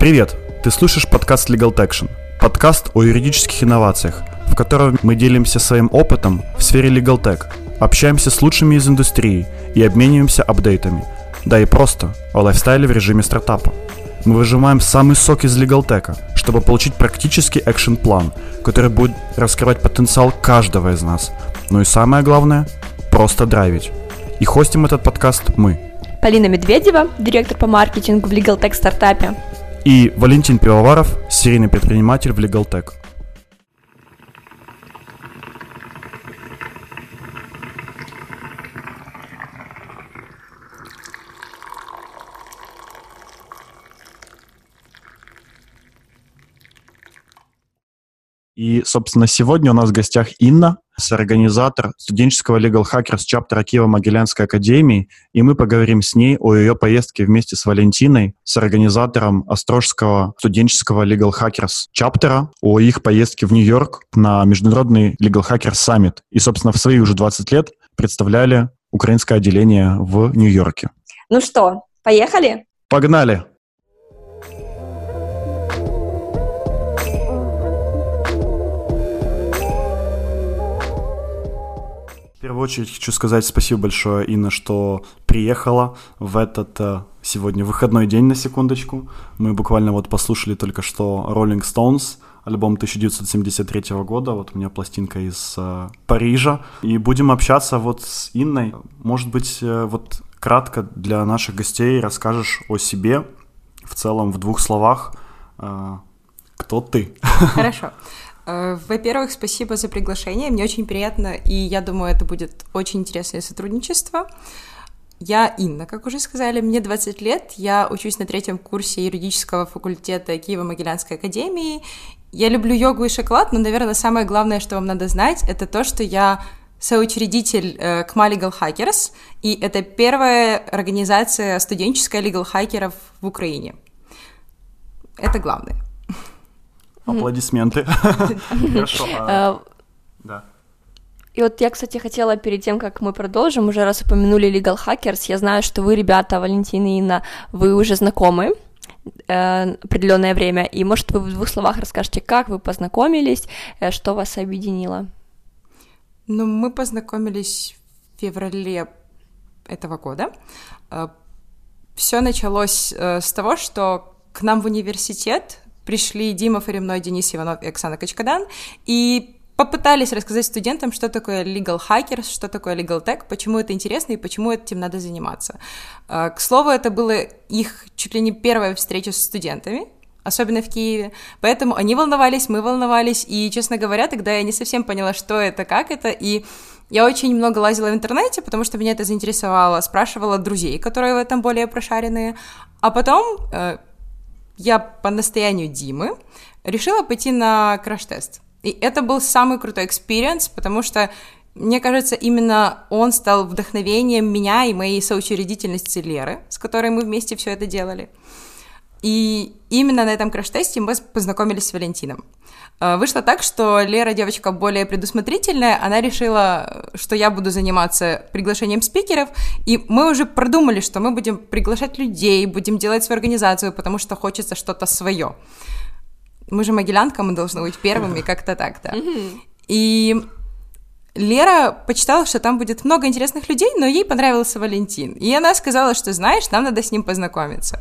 Привет! Ты слушаешь подкаст Legal Action, подкаст о юридических инновациях, в котором мы делимся своим опытом в сфере Legal Tech, общаемся с лучшими из индустрии и обмениваемся апдейтами, да и просто о лайфстайле в режиме стартапа. Мы выжимаем самый сок из Legal Tech, чтобы получить практический экшен-план, который будет раскрывать потенциал каждого из нас. Ну и самое главное – просто драйвить. И хостим этот подкаст мы. Полина Медведева, директор по маркетингу в Legal Tech стартапе. И Валентин Пивоваров, серийный предприниматель в Legal. И, собственно, сегодня у нас в гостях Инна, организатор студенческого Legal Hackers чаптера Киево-Могилянской академии, и мы поговорим с ней о ее поездке вместе с Валентиной, с организатором Острожского студенческого Legal Hackers чаптера, о их поездке в Нью-Йорк на международный Legal Hackers Summit. И, собственно, в свои уже 20 лет представляли украинское отделение в Нью-Йорке. Ну что, поехали? Погнали! В первую очередь хочу сказать спасибо большое, Инна, что приехала в этот э, сегодня выходной день, на секундочку. Мы буквально вот послушали только что Rolling Stones, альбом 1973 года, вот у меня пластинка из э, Парижа. И будем общаться вот с Инной. Может быть, э, вот кратко для наших гостей расскажешь о себе, в целом в двух словах, э, кто ты? Хорошо. Э, во-первых, спасибо за приглашение. Мне очень приятно, и я думаю, это будет очень интересное сотрудничество. Я Инна, как уже сказали, мне 20 лет, я учусь на третьем курсе юридического факультета Киево-Могилянской академии. Я люблю йогу и шоколад, но, наверное, самое главное, что вам надо знать, это то, что я соучредитель э, КМА Legal Hackers, и это первая организация студенческая Legal Хакеров в Украине. Это главное. Аплодисменты. Хорошо. А, э, да. И вот я, кстати, хотела перед тем, как мы продолжим, уже раз упомянули Legal Hackers, я знаю, что вы, ребята, Валентина и Инна, вы уже знакомы э, определенное время, и, может, вы в двух словах расскажете, как вы познакомились, э, что вас объединило? Ну, мы познакомились в феврале этого года. Э, Все началось с того, что к нам в университет пришли Дима Фаремной, Денис Иванов и Оксана Качкадан, и попытались рассказать студентам, что такое legal hackers, что такое legal tech, почему это интересно и почему этим надо заниматься. А, к слову, это было их чуть ли не первая встреча с студентами, особенно в Киеве, поэтому они волновались, мы волновались, и, честно говоря, тогда я не совсем поняла, что это, как это, и я очень много лазила в интернете, потому что меня это заинтересовало, спрашивала друзей, которые в этом более прошаренные, а потом э, я по настоянию Димы решила пойти на краш-тест. И это был самый крутой experience, потому что, мне кажется, именно он стал вдохновением меня и моей соучредительности Леры, с которой мы вместе все это делали. И именно на этом краш-тесте мы познакомились с Валентином. А, вышло так, что Лера девочка более предусмотрительная, она решила, что я буду заниматься приглашением спикеров, и мы уже продумали, что мы будем приглашать людей, будем делать свою организацию, потому что хочется что-то свое. Мы же могилянка, мы должны быть первыми, как-то так, да. И Лера почитала, что там будет много интересных людей, но ей понравился Валентин. И она сказала, что, знаешь, нам надо с ним познакомиться.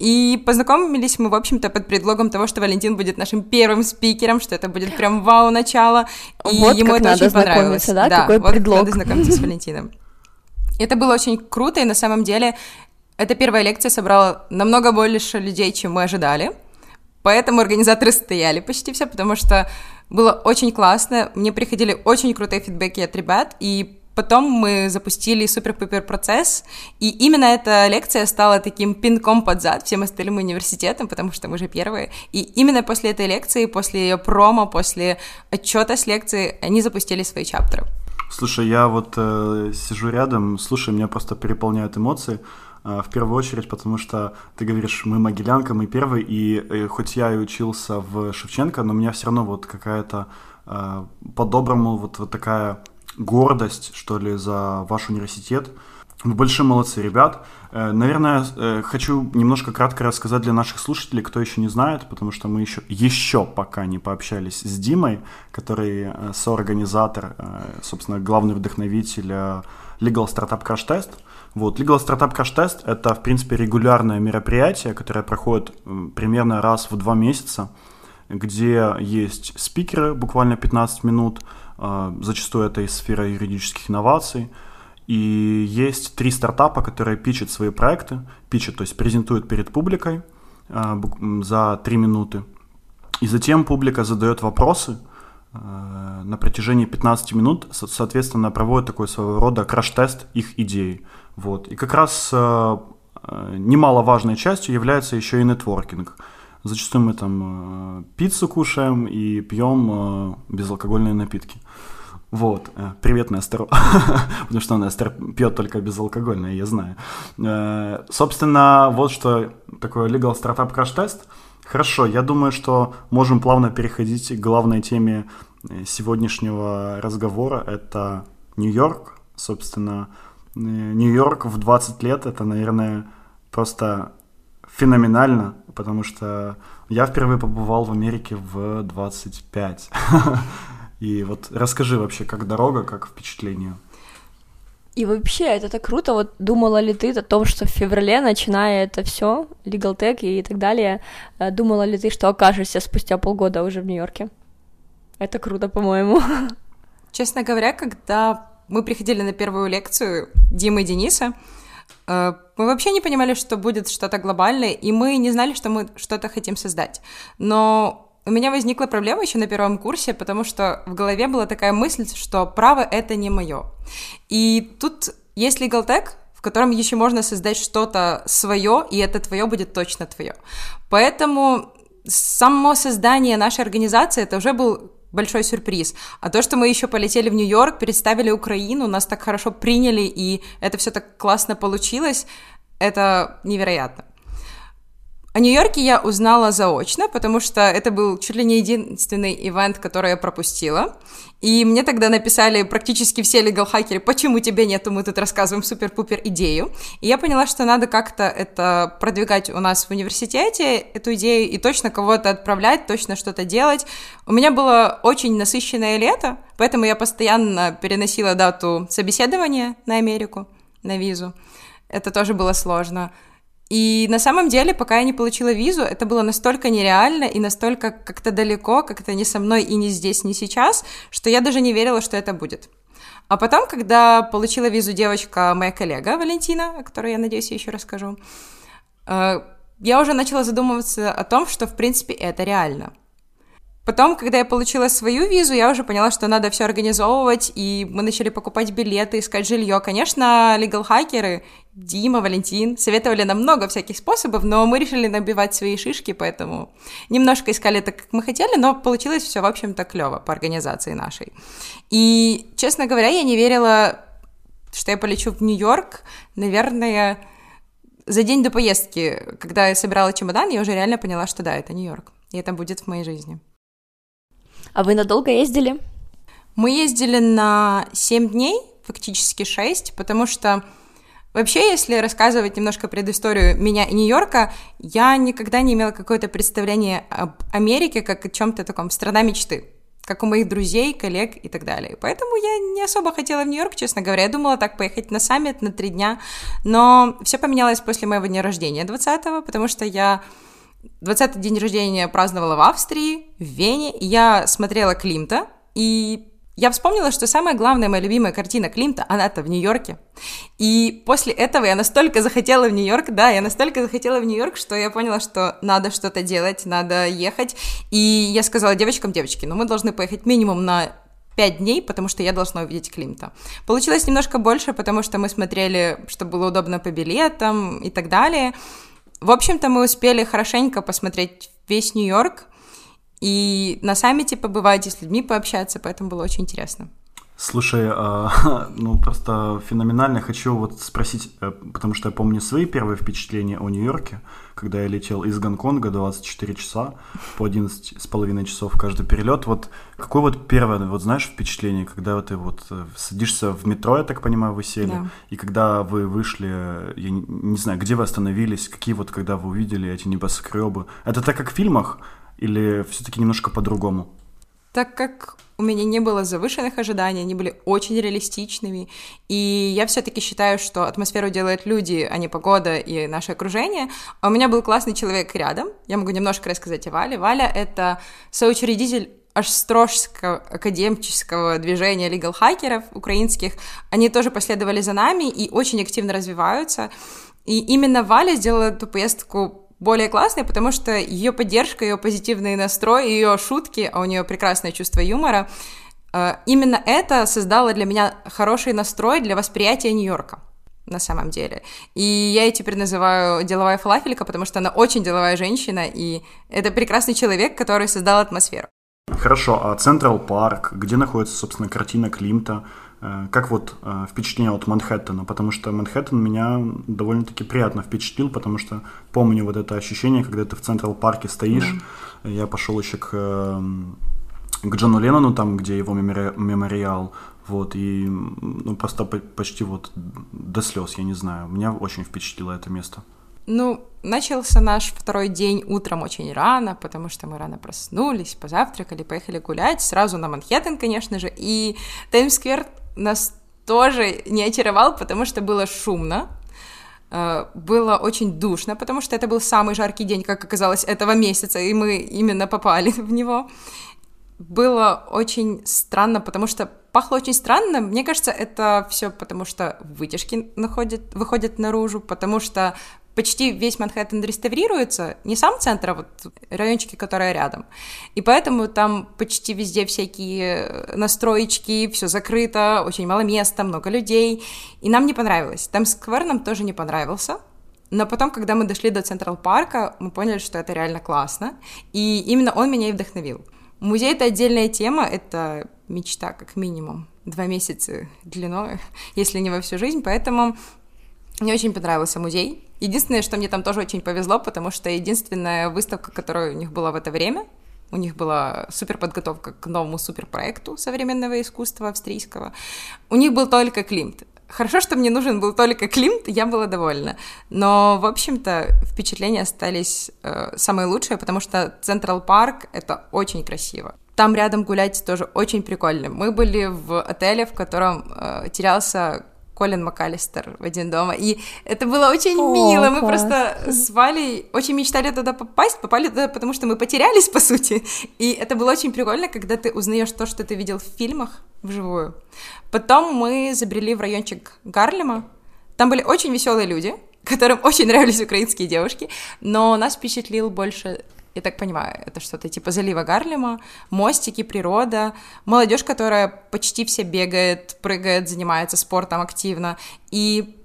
И познакомились мы, в общем-то, под предлогом того, что Валентин будет нашим первым спикером, что это будет прям вау начало, и вот ему это очень понравилось. Да? да, Какой вот предлог. надо знакомиться с Валентином. Это было очень круто, и на самом деле эта первая лекция собрала намного больше людей, чем мы ожидали. Поэтому организаторы стояли почти все, потому что было очень классно. Мне приходили очень крутые фидбэки от ребят, и Потом мы запустили супер-пупер процесс, и именно эта лекция стала таким пинком под зад всем остальным университетам, потому что мы же первые. И именно после этой лекции, после ее промо, после отчета с лекции, они запустили свои чаптеры. Слушай, я вот э, сижу рядом, слушай, меня просто переполняют эмоции. Э, в первую очередь, потому что ты говоришь, мы Могилянка, мы первый, и э, хоть я и учился в Шевченко, но у меня все равно вот какая-то э, по-доброму вот, вот такая гордость, что ли, за ваш университет. Вы большие молодцы, ребят. Э, наверное, э, хочу немножко кратко рассказать для наших слушателей, кто еще не знает, потому что мы еще, еще пока не пообщались с Димой, который э, соорганизатор, собственно, главный вдохновитель Legal Startup Crash Test. Вот, Legal Startup Crash Test — это, в принципе, регулярное мероприятие, которое проходит примерно раз в два месяца, где есть спикеры, буквально 15 минут, зачастую это из сферы юридических инноваций, и есть три стартапа, которые пичат свои проекты, пичат, то есть презентуют перед публикой э, за три минуты. И затем публика задает вопросы э, на протяжении 15 минут, соответственно, проводит такой своего рода краш-тест их идей. Вот. И как раз немаловажной частью является еще и нетворкинг. Зачастую мы там пиццу кушаем и пьем безалкогольные напитки. Вот, э, привет, Нестор, потому что Нестор пьет только безалкогольное, я знаю. Э, собственно, вот что такое Legal Startup Crash Test. Хорошо, я думаю, что можем плавно переходить к главной теме э, сегодняшнего разговора. Это Нью-Йорк. Собственно, Нью-Йорк в 20 лет это, наверное, просто феноменально, потому что я впервые побывал в Америке в 25. И вот расскажи вообще, как дорога, как впечатление. И вообще, это так круто. Вот думала ли ты о том, что в феврале, начиная это все, Legal Tech и так далее, э, думала ли ты, что окажешься спустя полгода уже в Нью-Йорке? Это круто, по-моему. Честно говоря, когда мы приходили на первую лекцию Димы и Дениса, э, мы вообще не понимали, что будет что-то глобальное, и мы не знали, что мы что-то хотим создать. Но у меня возникла проблема еще на первом курсе, потому что в голове была такая мысль, что право — это не мое. И тут есть Legal в котором еще можно создать что-то свое, и это твое будет точно твое. Поэтому само создание нашей организации это уже был большой сюрприз. А то, что мы еще полетели в Нью-Йорк, представили Украину, нас так хорошо приняли, и это все так классно получилось, это невероятно. О Нью-Йорке я узнала заочно, потому что это был чуть ли не единственный ивент, который я пропустила. И мне тогда написали практически все легал-хакеры, почему тебя нету, мы тут рассказываем супер-пупер идею. И я поняла, что надо как-то это продвигать у нас в университете, эту идею, и точно кого-то отправлять, точно что-то делать. У меня было очень насыщенное лето, поэтому я постоянно переносила дату собеседования на Америку, на визу. Это тоже было сложно. И на самом деле, пока я не получила визу, это было настолько нереально и настолько как-то далеко, как-то не со мной и не здесь, не сейчас, что я даже не верила, что это будет. А потом, когда получила визу девочка, моя коллега Валентина, о которой я надеюсь я еще расскажу, э, я уже начала задумываться о том, что в принципе это реально. Потом, когда я получила свою визу, я уже поняла, что надо все организовывать, и мы начали покупать билеты, искать жилье. Конечно, легал-хакеры, Дима, Валентин, советовали нам много всяких способов, но мы решили набивать свои шишки, поэтому немножко искали так, как мы хотели, но получилось все, в общем-то, клево по организации нашей. И, честно говоря, я не верила, что я полечу в Нью-Йорк, наверное, за день до поездки, когда я собирала чемодан, я уже реально поняла, что да, это Нью-Йорк, и это будет в моей жизни. А вы надолго ездили? Мы ездили на 7 дней, фактически 6, потому что Вообще, если рассказывать немножко предысторию меня и Нью-Йорка, я никогда не имела какое-то представление об Америке как о чем-то таком страна мечты, как у моих друзей, коллег и так далее. Поэтому я не особо хотела в Нью-Йорк, честно говоря. Я думала так поехать на саммит на три дня, но все поменялось после моего дня рождения 20-го, потому что я 20-й день рождения праздновала в Австрии, в Вене, я смотрела Климта, и я вспомнила, что самая главная моя любимая картина Климта, она-то в Нью-Йорке. И после этого я настолько захотела в Нью-Йорк, да, я настолько захотела в Нью-Йорк, что я поняла, что надо что-то делать, надо ехать. И я сказала девочкам, девочки, ну мы должны поехать минимум на пять дней, потому что я должна увидеть Климта. Получилось немножко больше, потому что мы смотрели, что было удобно по билетам и так далее. В общем-то, мы успели хорошенько посмотреть весь Нью-Йорк и на саммите побывать, и с людьми пообщаться, поэтому было очень интересно. Слушай, а, ну просто феноменально. Хочу вот спросить, э, потому что я помню свои первые впечатления о Нью-Йорке, когда я летел из Гонконга 24 часа по 11 с половиной часов каждый перелет. Вот какое вот первое, вот знаешь, впечатление, когда ты вот э, садишься в метро, я так понимаю, вы сели, да. и когда вы вышли, я не, не знаю, где вы остановились, какие вот, когда вы увидели эти небоскребы. Это так как в фильмах или все-таки немножко по-другому? Так как у меня не было завышенных ожиданий, они были очень реалистичными, и я все-таки считаю, что атмосферу делают люди, а не погода и наше окружение. А у меня был классный человек рядом, я могу немножко рассказать о Вале. Валя — это соучредитель Ашстрожского академического движения legal хакеров украинских. Они тоже последовали за нами и очень активно развиваются. И именно Валя сделала эту поездку более классной, потому что ее поддержка, ее позитивный настрой, ее шутки, а у нее прекрасное чувство юмора, э, именно это создало для меня хороший настрой для восприятия Нью-Йорка на самом деле. И я ее теперь называю деловая фалафелька, потому что она очень деловая женщина, и это прекрасный человек, который создал атмосферу. Хорошо, а Central Park, где находится, собственно, картина Климта, как вот э, впечатление от Манхэттена? Потому что Манхэттен меня довольно-таки приятно впечатлил, потому что помню вот это ощущение, когда ты в Central Park е стоишь. М-м. Я пошел еще к, эм, к Джону Леннону, там, где его мемори- мемориал. Вот, и ну, просто почти вот до слез, я не знаю. Меня очень впечатлило это место. Ну, начался наш второй день утром очень рано, потому что мы рано проснулись, позавтракали, поехали гулять, сразу на Манхэттен, конечно же, и Таймс-сквер нас тоже не очаровал, потому что было шумно, э, было очень душно, потому что это был самый жаркий день, как оказалось, этого месяца, и мы именно попали в него. Было очень странно, потому что пахло очень странно. Мне кажется, это все потому, что вытяжки находят, выходят наружу, потому что почти весь Манхэттен реставрируется, не сам центр, а вот райончики, которые рядом. И поэтому там почти везде всякие настроечки, все закрыто, очень мало места, много людей. И нам не понравилось. Там сквер нам тоже не понравился. Но потом, когда мы дошли до Централ Парка, мы поняли, что это реально классно. И именно он меня и вдохновил. Музей — это отдельная тема, это мечта, как минимум. Два месяца длиной, если не во всю жизнь. Поэтому мне очень понравился музей. Единственное, что мне там тоже очень повезло, потому что единственная выставка, которая у них была в это время, у них была супер подготовка к новому суперпроекту современного искусства австрийского. У них был только Климт. Хорошо, что мне нужен был только Климт, я была довольна. Но, в общем-то, впечатления остались э, самые лучшие, потому что Централ Парк — это очень красиво. Там рядом гулять тоже очень прикольно. Мы были в отеле, в котором э, терялся Колин МакАлистер в «Один дома», и это было очень О, мило, мы класс. просто с Валей очень мечтали туда попасть, попали туда, потому что мы потерялись, по сути, и это было очень прикольно, когда ты узнаешь то, что ты видел в фильмах вживую. Потом мы забрели в райончик Гарлема, там были очень веселые люди, которым очень нравились украинские девушки, но нас впечатлил больше я так понимаю, это что-то типа залива Гарлема, мостики, природа, молодежь, которая почти все бегает, прыгает, занимается спортом активно. И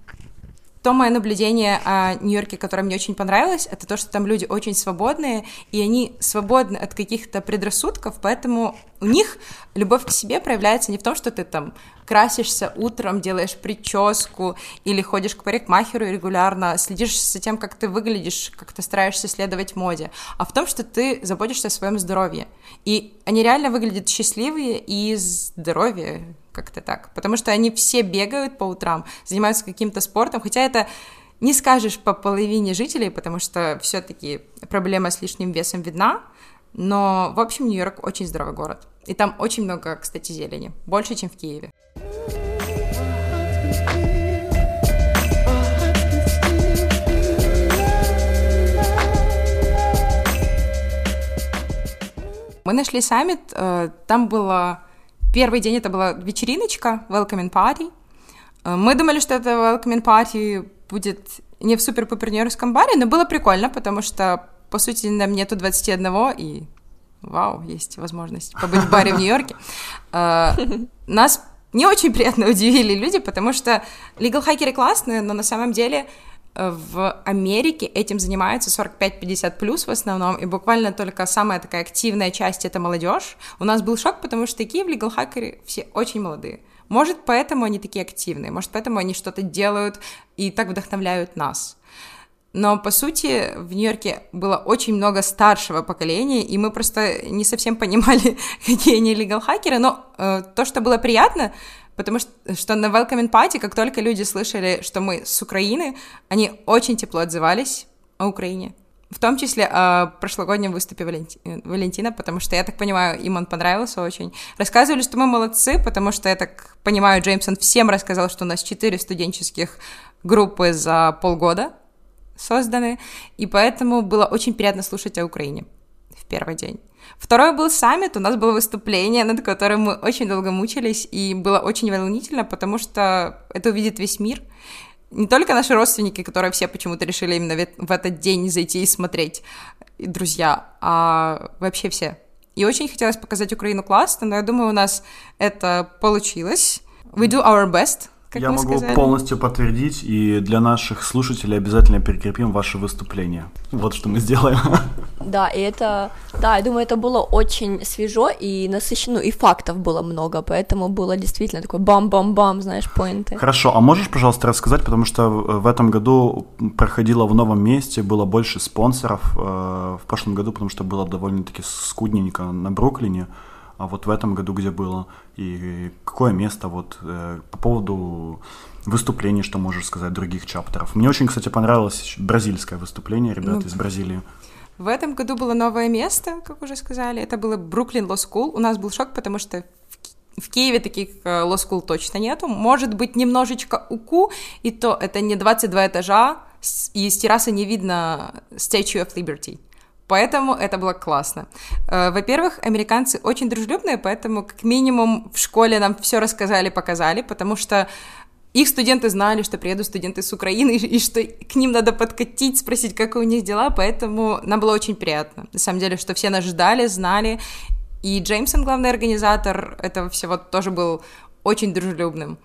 то мое наблюдение о Нью-Йорке, которое мне очень понравилось, это то, что там люди очень свободные, и они свободны от каких-то предрассудков, поэтому у них любовь к себе проявляется не в том, что ты там красишься утром, делаешь прическу или ходишь к парикмахеру регулярно, следишь за тем, как ты выглядишь, как ты стараешься следовать моде, а в том, что ты заботишься о своем здоровье. И они реально выглядят счастливые и здоровые, как-то так. Потому что они все бегают по утрам, занимаются каким-то спортом, хотя это не скажешь по половине жителей, потому что все-таки проблема с лишним весом видна, но, в общем, Нью-Йорк очень здоровый город. И там очень много, кстати, зелени. Больше, чем в Киеве. Мы нашли саммит, э, там было Первый день это была вечериночка, welcoming party. Э, мы думали, что это welcoming party будет не в супер-пупер баре, но было прикольно, потому что, по сути, нам нету 21, и вау, есть возможность побыть в баре в Нью-Йорке. Э, нас не очень приятно удивили люди, потому что legal хакеры классные, но на самом деле В Америке этим занимаются 45-50 плюс в основном, и буквально только самая такая активная часть — это молодежь. У нас был шок, потому что такие в Legal Hacker все очень молодые. Может, поэтому они такие активные, может, поэтому они что-то делают и так вдохновляют нас. Но, по сути, в Нью-Йорке было очень много старшего поколения, и мы просто не совсем понимали, какие они легал-хакеры, но э, то, что было приятно, потому что, что на Welcoming Party, как только люди слышали, что мы с Украины, они очень тепло отзывались о Украине. В том числе о прошлогоднем выступе Валенти... Валентина, потому что, я так понимаю, им он понравился очень. Рассказывали, что мы молодцы, потому что, я так понимаю, Джеймсон всем рассказал, что у нас четыре студенческих группы за полгода созданы, и поэтому было очень приятно слушать о Украине в первый день. Второй был саммит, у нас было выступление, над которым мы очень долго мучились, и было очень волнительно, потому что это увидит весь мир. Не только наши родственники, которые все почему-то решили именно в этот день зайти и смотреть, и друзья, а вообще все. И очень хотелось показать Украину классно, но я думаю, у нас это получилось. We do our best, как Я могу сказали. полностью подтвердить, и для наших слушателей обязательно перекрепим ваше выступление. Вот что мы сделаем. Да, и это, да, я думаю, это было очень свежо и насыщенно, и фактов было много, поэтому было действительно такой бам-бам-бам, знаешь, поинты. Хорошо, а можешь, пожалуйста, рассказать, потому что в этом году проходило в новом месте, было больше спонсоров э, в прошлом году, потому что было довольно-таки скудненько на Бруклине а вот в этом году где было, и какое место вот э, по поводу выступлений, что можешь сказать, других чаптеров. Мне очень, кстати, понравилось бразильское выступление ребят ну, из Бразилии. В этом году было новое место, как уже сказали, это было Бруклин Law School. У нас был шок, потому что в Киеве таких э, Law School точно нету. Может быть, немножечко УКУ, и то это не 22 этажа, и с террасы не видно Statue of Liberty. Поэтому это было классно. Э, во-первых, американцы очень дружелюбные, поэтому как минимум в школе нам все рассказали, показали, потому что их студенты знали, что приедут студенты с Украины, и что к ним надо подкатить, спросить, как у них дела, поэтому нам было очень приятно. На самом деле, что все нас ждали, знали, и Джеймсон, главный организатор этого всего, тоже был очень дружелюбным.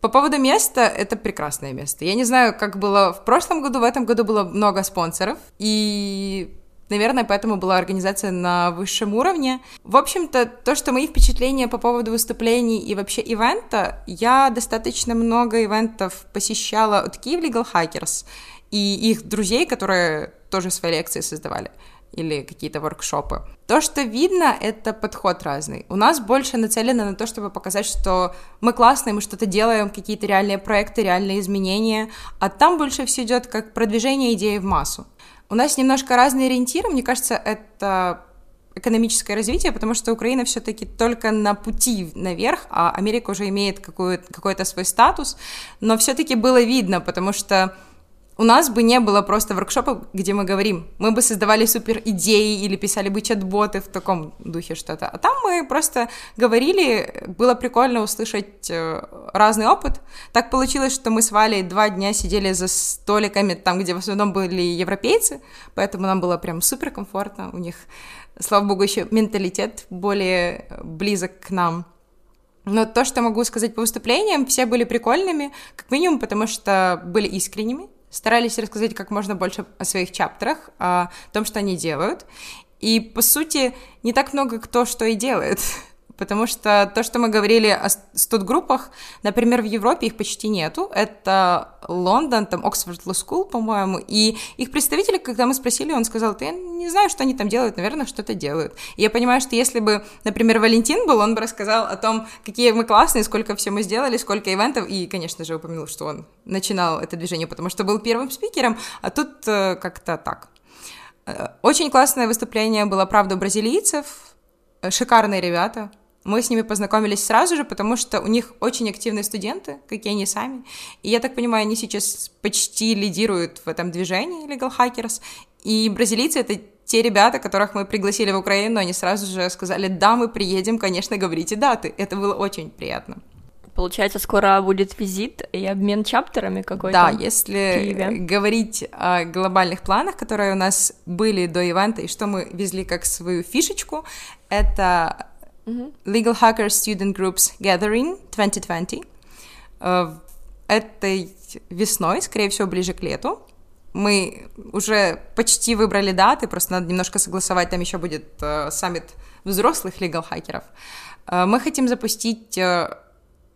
По поводу места, это прекрасное место. Я не знаю, как было в прошлом году, в этом году было много спонсоров, и Наверное, поэтому была организация на высшем уровне. В общем-то, то, что мои впечатления по поводу выступлений и вообще ивента, я достаточно много ивентов посещала от Kyiv Legal Hackers и их друзей, которые тоже свои лекции создавали или какие-то воркшопы. То, что видно, это подход разный. У нас больше нацелено на то, чтобы показать, что мы классные, мы что-то делаем, какие-то реальные проекты, реальные изменения, а там больше все идет как продвижение идеи в массу. У нас немножко разные ориентиры, мне кажется, это экономическое развитие, потому что Украина все-таки только на пути наверх, а Америка уже имеет какой-то свой статус, но все-таки было видно, потому что у нас бы не было просто воркшопа, где мы говорим. Мы бы создавали супер идеи или писали бы чат-боты в таком духе что-то. А там мы просто говорили, было прикольно услышать э, разный опыт. Так получилось, что мы с Валей два дня сидели за столиками, там, где в основном были европейцы, поэтому нам было прям супер комфортно. У них, слава богу, еще менталитет более близок к нам. Но то, что могу сказать по выступлениям, все были прикольными, как минимум, потому что были искренними, старались рассказать как можно больше о своих чаптерах, о том, что они делают. И, по сути, не так много кто что и делает. Потому что то, что мы говорили о студгруппах, например, в Европе их почти нету, это Лондон, там Оксфорд Law по-моему, и их представители, когда мы спросили, он сказал, ты не знаю, что они там делают, наверное, что-то делают. И я понимаю, что если бы, например, Валентин был, он бы рассказал о том, какие мы классные, сколько все мы сделали, сколько ивентов, и, конечно же, упомянул, что он начинал это движение, потому что был первым спикером, а тут э, как-то так. Э, очень классное выступление было, правда, у бразилийцев, э, шикарные ребята, мы с ними познакомились сразу же, потому что у них очень активные студенты, как и они сами. И я так понимаю, они сейчас почти лидируют в этом движении Legal Hackers. И бразилийцы — это те ребята, которых мы пригласили в Украину, они сразу же сказали, да, мы приедем, конечно, говорите даты. Это было очень приятно. Получается, скоро будет визит и обмен чаптерами какой-то. Да, если говорить о глобальных планах, которые у нас были до ивента, и что мы везли как свою фишечку, это Legal Hacker Student Groups Gathering 2020. Uh, это быть весной, скорее всего, ближе к лету. Мы уже почти выбрали даты, просто надо немножко согласовать, там еще будет э, саммит взрослых легал-хакеров. Э, мы хотим запустить э,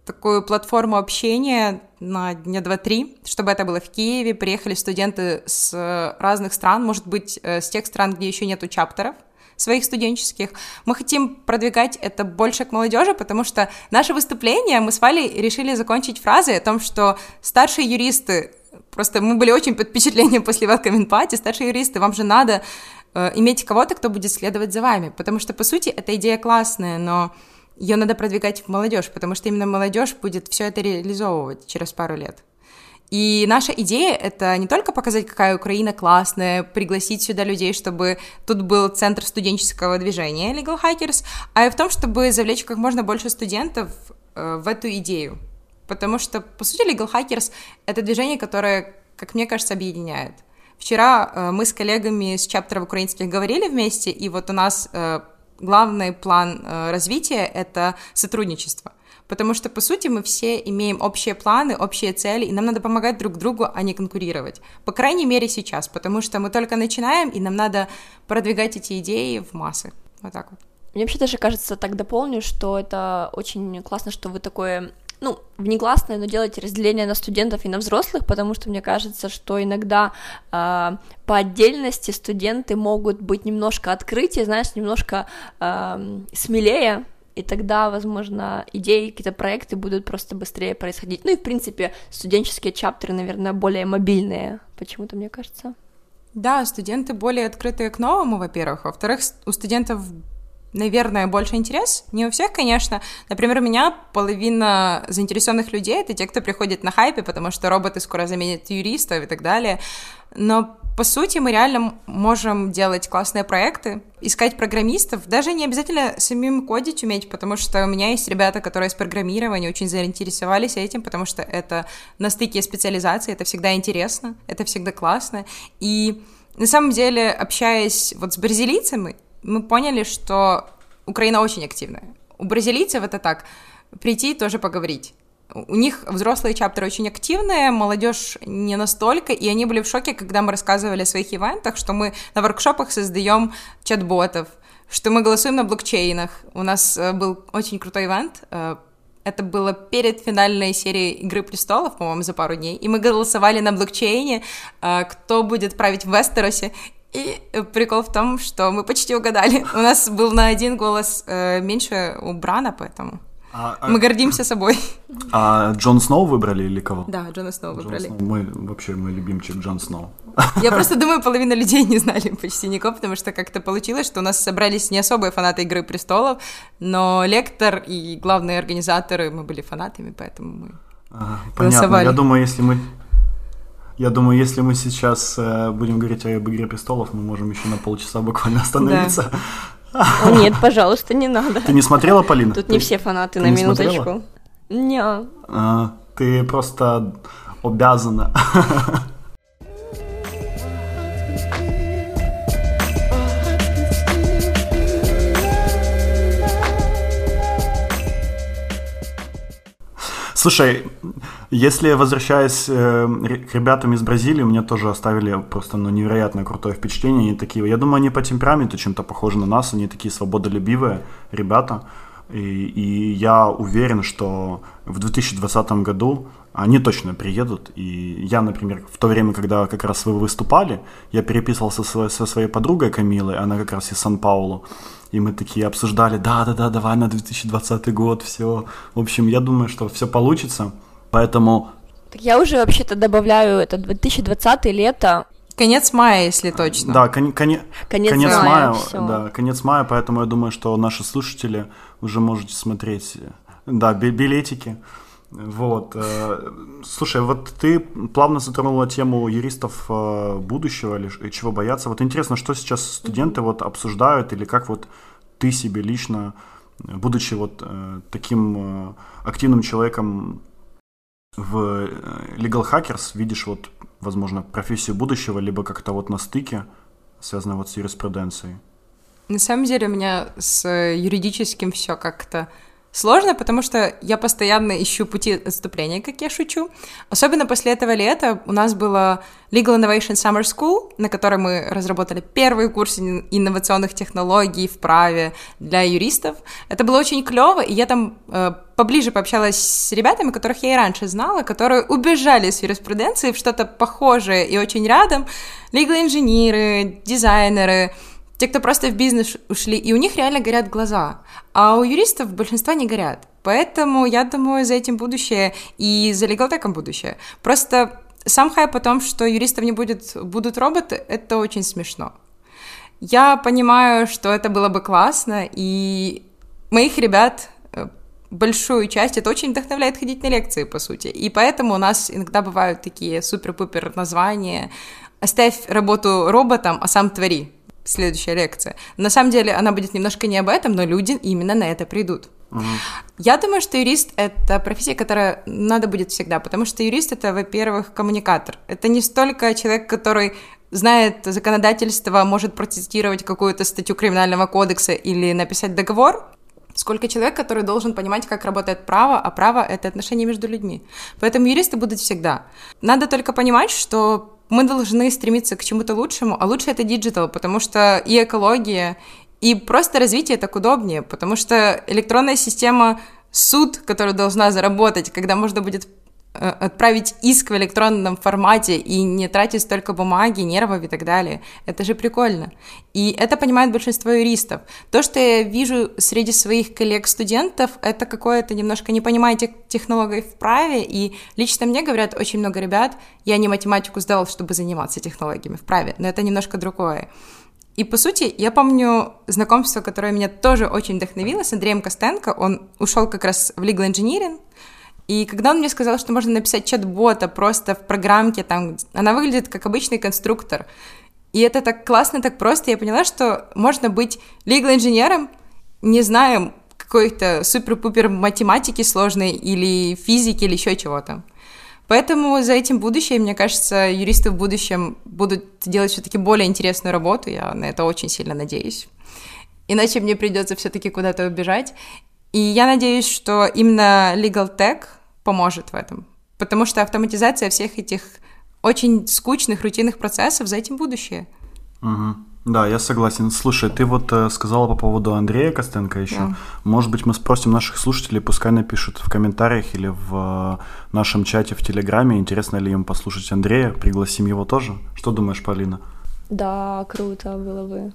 такую платформу общения на дня два-три, чтобы это было в Киеве, приехали студенты с разных стран, может быть, э, с тех стран, где еще нету чаптеров, своих студенческих. Мы хотим продвигать это больше к молодежи, потому что наше выступление мы с Валей решили закончить фразой о том, что старшие юристы, просто мы были очень под впечатлением после welcome party, старшие юристы, вам же надо э, иметь кого-то, кто будет следовать за вами, потому что, по сути, эта идея классная, но ее надо продвигать в молодежь, потому что именно молодежь будет все это реализовывать через пару лет. И наша идея — это не только показать, какая Украина классная, пригласить сюда людей, чтобы тут был центр студенческого движения Legal Hackers, а и в том, чтобы завлечь как можно больше студентов э, в эту идею. Потому что, по сути, Legal Hackers — это движение, которое, как мне кажется, объединяет. Вчера э, мы с коллегами с чаптеров украинских говорили вместе, и вот у нас э, главный план развития — это сотрудничество. Потому что, по сути, мы все имеем общие планы, общие цели, и нам надо помогать друг другу, а не конкурировать. По крайней мере, сейчас, потому что мы только начинаем, и нам надо продвигать эти идеи в массы. Вот так вот. Мне вообще даже кажется, так дополню, что это очень классно, что вы такое ну, внегласное, но делать разделение на студентов и на взрослых, потому что мне кажется, что иногда э, по отдельности студенты могут быть немножко открытие, знаешь, немножко э, смелее, и тогда, возможно, идеи, какие-то проекты будут просто быстрее происходить. Ну и, в принципе, студенческие чаптеры, наверное, более мобильные, почему-то, мне кажется. Да, студенты более открытые к новому, во-первых. Во-вторых, у студентов наверное, больше интерес. Не у всех, конечно. Например, у меня половина заинтересованных людей — это те, кто приходит на хайпе, потому что роботы скоро заменят юристов и так далее. Но, по сути, мы реально можем делать классные проекты, искать программистов, даже не обязательно самим кодить уметь, потому что у меня есть ребята, которые с программированием очень заинтересовались этим, потому что это на стыке специализации, это всегда интересно, это всегда классно. И на самом деле, общаясь вот с бразилийцами, мы поняли, что Украина очень активная. У бразилийцев это так, прийти и тоже поговорить. У них взрослые чаптеры очень активные, молодежь не настолько, и они были в шоке, когда мы рассказывали о своих ивентах, что мы на воркшопах создаем чат-ботов, что мы голосуем на блокчейнах. У нас э, был очень крутой ивент, э, это было перед финальной серией «Игры престолов», по-моему, за пару дней, и мы голосовали на блокчейне, э, кто будет править в Вестеросе, и прикол в том, что мы почти угадали. У нас был на один голос меньше у Брана, поэтому а, а мы а... гордимся собой. А Джон Сноу выбрали или кого? Да, Джона Сноу выбрали. Джон Сноу. Мы вообще мой любимчик Джон Сноу. Я просто думаю, половина людей не знали почти никого, потому что как-то получилось, что у нас собрались не особые фанаты Игры престолов, но лектор и главные организаторы мы были фанатами, поэтому мы Ага, понятно. Я думаю, если мы я думаю, если мы сейчас э, будем говорить об «Игре престолов», мы можем еще на полчаса буквально остановиться. Да. О, нет, пожалуйста, не надо. Ты не смотрела, Полина? Тут ты, не все фанаты, на минуточку. Не. А, ты просто обязана. Слушай, если возвращаясь э, к ребятам из Бразилии, мне тоже оставили просто ну, невероятно крутое впечатление. Они такие, я думаю, они по темпераменту чем-то похожи на нас, они такие свободолюбивые ребята. И, и я уверен, что в 2020 году они точно приедут. И я, например, в то время, когда как раз вы выступали, я переписывался со, со своей подругой Камилой, она как раз из Сан-Паулу и мы такие обсуждали, да-да-да, давай на 2020 год, все. В общем, я думаю, что все получится, поэтому... Так я уже вообще-то добавляю это 2020 лето, Конец мая, если точно. Да, кон- кон- конец, конец мая, мая да, конец мая, поэтому я думаю, что наши слушатели уже можете смотреть, да, билетики. Вот. Э, слушай, вот ты плавно затронула тему юристов э, будущего или чего бояться. Вот интересно, что сейчас студенты вот обсуждают или как вот ты себе лично, будучи вот э, таким активным человеком в Legal Hackers, видишь вот, возможно, профессию будущего, либо как-то вот на стыке, связанное вот с юриспруденцией? На самом деле у меня с юридическим все как-то Сложно, потому что я постоянно ищу пути отступления, как я шучу. Особенно после этого лета у нас было Legal Innovation Summer School, на которой мы разработали первый курс инновационных технологий в праве для юристов. Это было очень клево, и я там э, поближе пообщалась с ребятами, которых я и раньше знала, которые убежали с юриспруденции в что-то похожее и очень рядом. Legal-инженеры, дизайнеры, те, кто просто в бизнес ушли, и у них реально горят глаза, а у юристов большинства не горят. Поэтому я думаю, за этим будущее и за легалтеком будущее. Просто сам хайп о том, что юристов не будет, будут роботы, это очень смешно. Я понимаю, что это было бы классно, и моих ребят э, большую часть это очень вдохновляет ходить на лекции, по сути. И поэтому у нас иногда бывают такие супер-пупер названия «Оставь работу роботам, а сам твори» следующая лекция. На самом деле она будет немножко не об этом, но люди именно на это придут. Угу. Я думаю, что юрист — это профессия, которая надо будет всегда, потому что юрист — это, во-первых, коммуникатор. Это не столько человек, который знает законодательство, может процитировать какую-то статью криминального кодекса или написать договор, сколько человек, который должен понимать, как работает право, а право — это отношения между людьми. Поэтому юристы будут всегда. Надо только понимать, что мы должны стремиться к чему-то лучшему, а лучше это digital, потому что и экология, и просто развитие так удобнее, потому что электронная система суд, которая должна заработать, когда можно будет отправить иск в электронном формате и не тратить столько бумаги, нервов и так далее. Это же прикольно. И это понимает большинство юристов. То, что я вижу среди своих коллег-студентов, это какое-то немножко непонимание тех технологий в праве, и лично мне говорят очень много ребят, я не математику сдал, чтобы заниматься технологиями в праве, но это немножко другое. И, по сути, я помню знакомство, которое меня тоже очень вдохновило с Андреем Костенко. Он ушел как раз в legal engineering, и когда он мне сказал, что можно написать чат-бота просто в программке, там, она выглядит как обычный конструктор. И это так классно, так просто. Я поняла, что можно быть legal-инженером, не знаю, какой-то супер-пупер математики сложной или физики или еще чего-то. Поэтому за этим будущее, мне кажется, юристы в будущем будут делать все-таки более интересную работу. Я на это очень сильно надеюсь. Иначе мне придется все-таки куда-то убежать. И я надеюсь, что именно Legal Tech поможет в этом. Потому что автоматизация всех этих очень скучных, рутинных процессов за этим будущее. Угу. Да, я согласен. Слушай, ты вот э, сказала по поводу Андрея Костенко еще. Да. Может быть, мы спросим наших слушателей, пускай напишут в комментариях или в э, нашем чате в Телеграме, интересно ли им послушать Андрея, пригласим его тоже. Что думаешь, Полина? Да, круто было бы.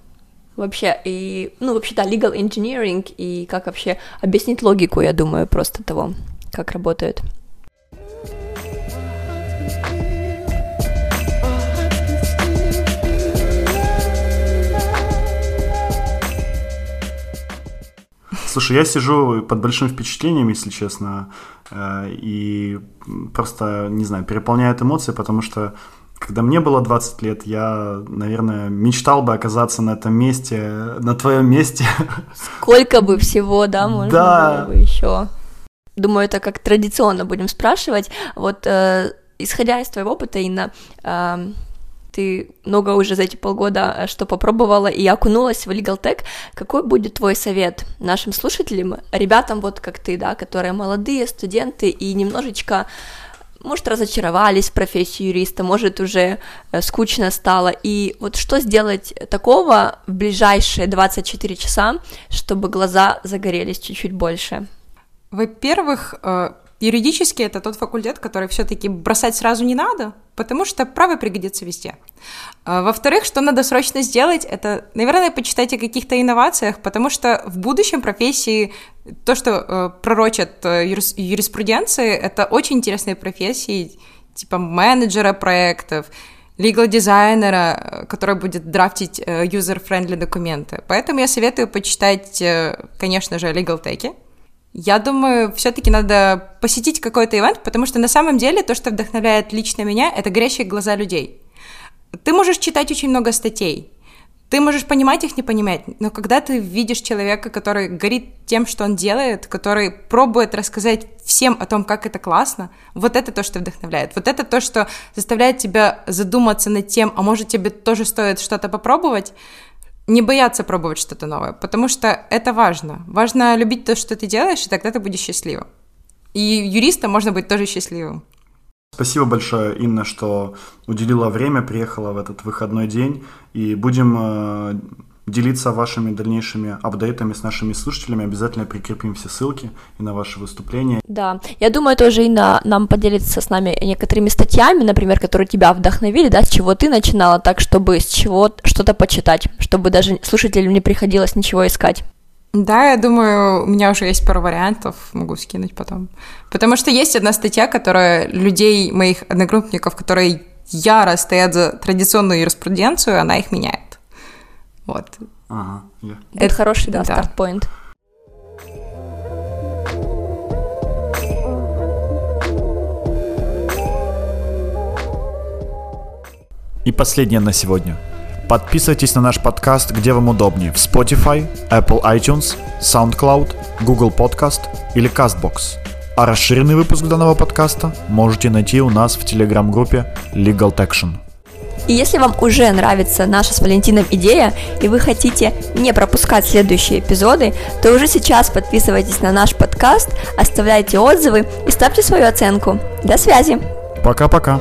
Вообще, и, ну, вообще, да, legal engineering, и как вообще объяснить логику, я думаю, просто того, как работают. Слушай, я сижу под большим впечатлением, если честно, э, и просто, не знаю, переполняет эмоции, потому что когда мне было 20 лет, я, наверное, мечтал бы оказаться на этом месте, на твоем месте. Сколько бы всего, да, можно да. было бы еще. Думаю, это как традиционно будем спрашивать. Вот, э, исходя из твоего опыта, Инна, э, ты много уже за эти полгода э, что попробовала и окунулась в Legal Tech, какой будет твой совет нашим слушателям, ребятам вот как ты, да, которые молодые студенты и немножечко может, разочаровались в профессии юриста, может, уже э, скучно стало. И вот что сделать такого в ближайшие 24 часа, чтобы глаза загорелись чуть-чуть больше? Во-первых, э, юридически это тот факультет, который все-таки бросать сразу не надо, потому что право пригодится везде. А, во-вторых, что надо срочно сделать, это, наверное, почитать о каких-то инновациях, потому что в будущем профессии, то, что э, пророчат э, юриспруденции, это очень интересные профессии, типа менеджера проектов, legal дизайнера, который будет драфтить user-friendly документы. Поэтому я советую почитать, конечно же, legal tech, я думаю, все-таки надо посетить какой-то ивент, потому что на самом деле то, что вдохновляет лично меня, это горящие глаза людей. Ты можешь читать очень много статей, ты можешь понимать их, не понимать, но когда ты видишь человека, который горит тем, что он делает, который пробует рассказать всем о том, как это классно, вот это то, что вдохновляет. Вот это то, что заставляет тебя задуматься над тем, а может тебе тоже стоит что-то попробовать, не бояться пробовать что-то новое, потому что это важно. Важно любить то, что ты делаешь, и тогда ты будешь счастливым. И юристом можно быть тоже счастливым. Спасибо большое, Инна, что уделила время, приехала в этот выходной день, и будем э, делиться вашими дальнейшими апдейтами с нашими слушателями. Обязательно прикрепим все ссылки и на ваши выступления. Да, я думаю, тоже Инна нам поделится с нами некоторыми статьями, например, которые тебя вдохновили, да, с чего ты начинала, так чтобы с чего что-то почитать, чтобы даже слушателям не приходилось ничего искать. Да, я думаю, у меня уже есть пару вариантов, могу скинуть потом. Потому что есть одна статья, которая людей, моих одногруппников, которые яро стоят за традиционную юриспруденцию, она их меняет. Вот. Ага, yeah. Это хороший, да, да. старт-поинт. И последнее на сегодня. Подписывайтесь на наш подкаст, где вам удобнее, в Spotify, Apple iTunes, SoundCloud, Google Podcast или CastBox. А расширенный выпуск данного подкаста можете найти у нас в телеграм-группе Legal Tection. И если вам уже нравится наша с Валентином идея, и вы хотите не пропускать следующие эпизоды, то уже сейчас подписывайтесь на наш подкаст, оставляйте отзывы и ставьте свою оценку. До связи! Пока-пока!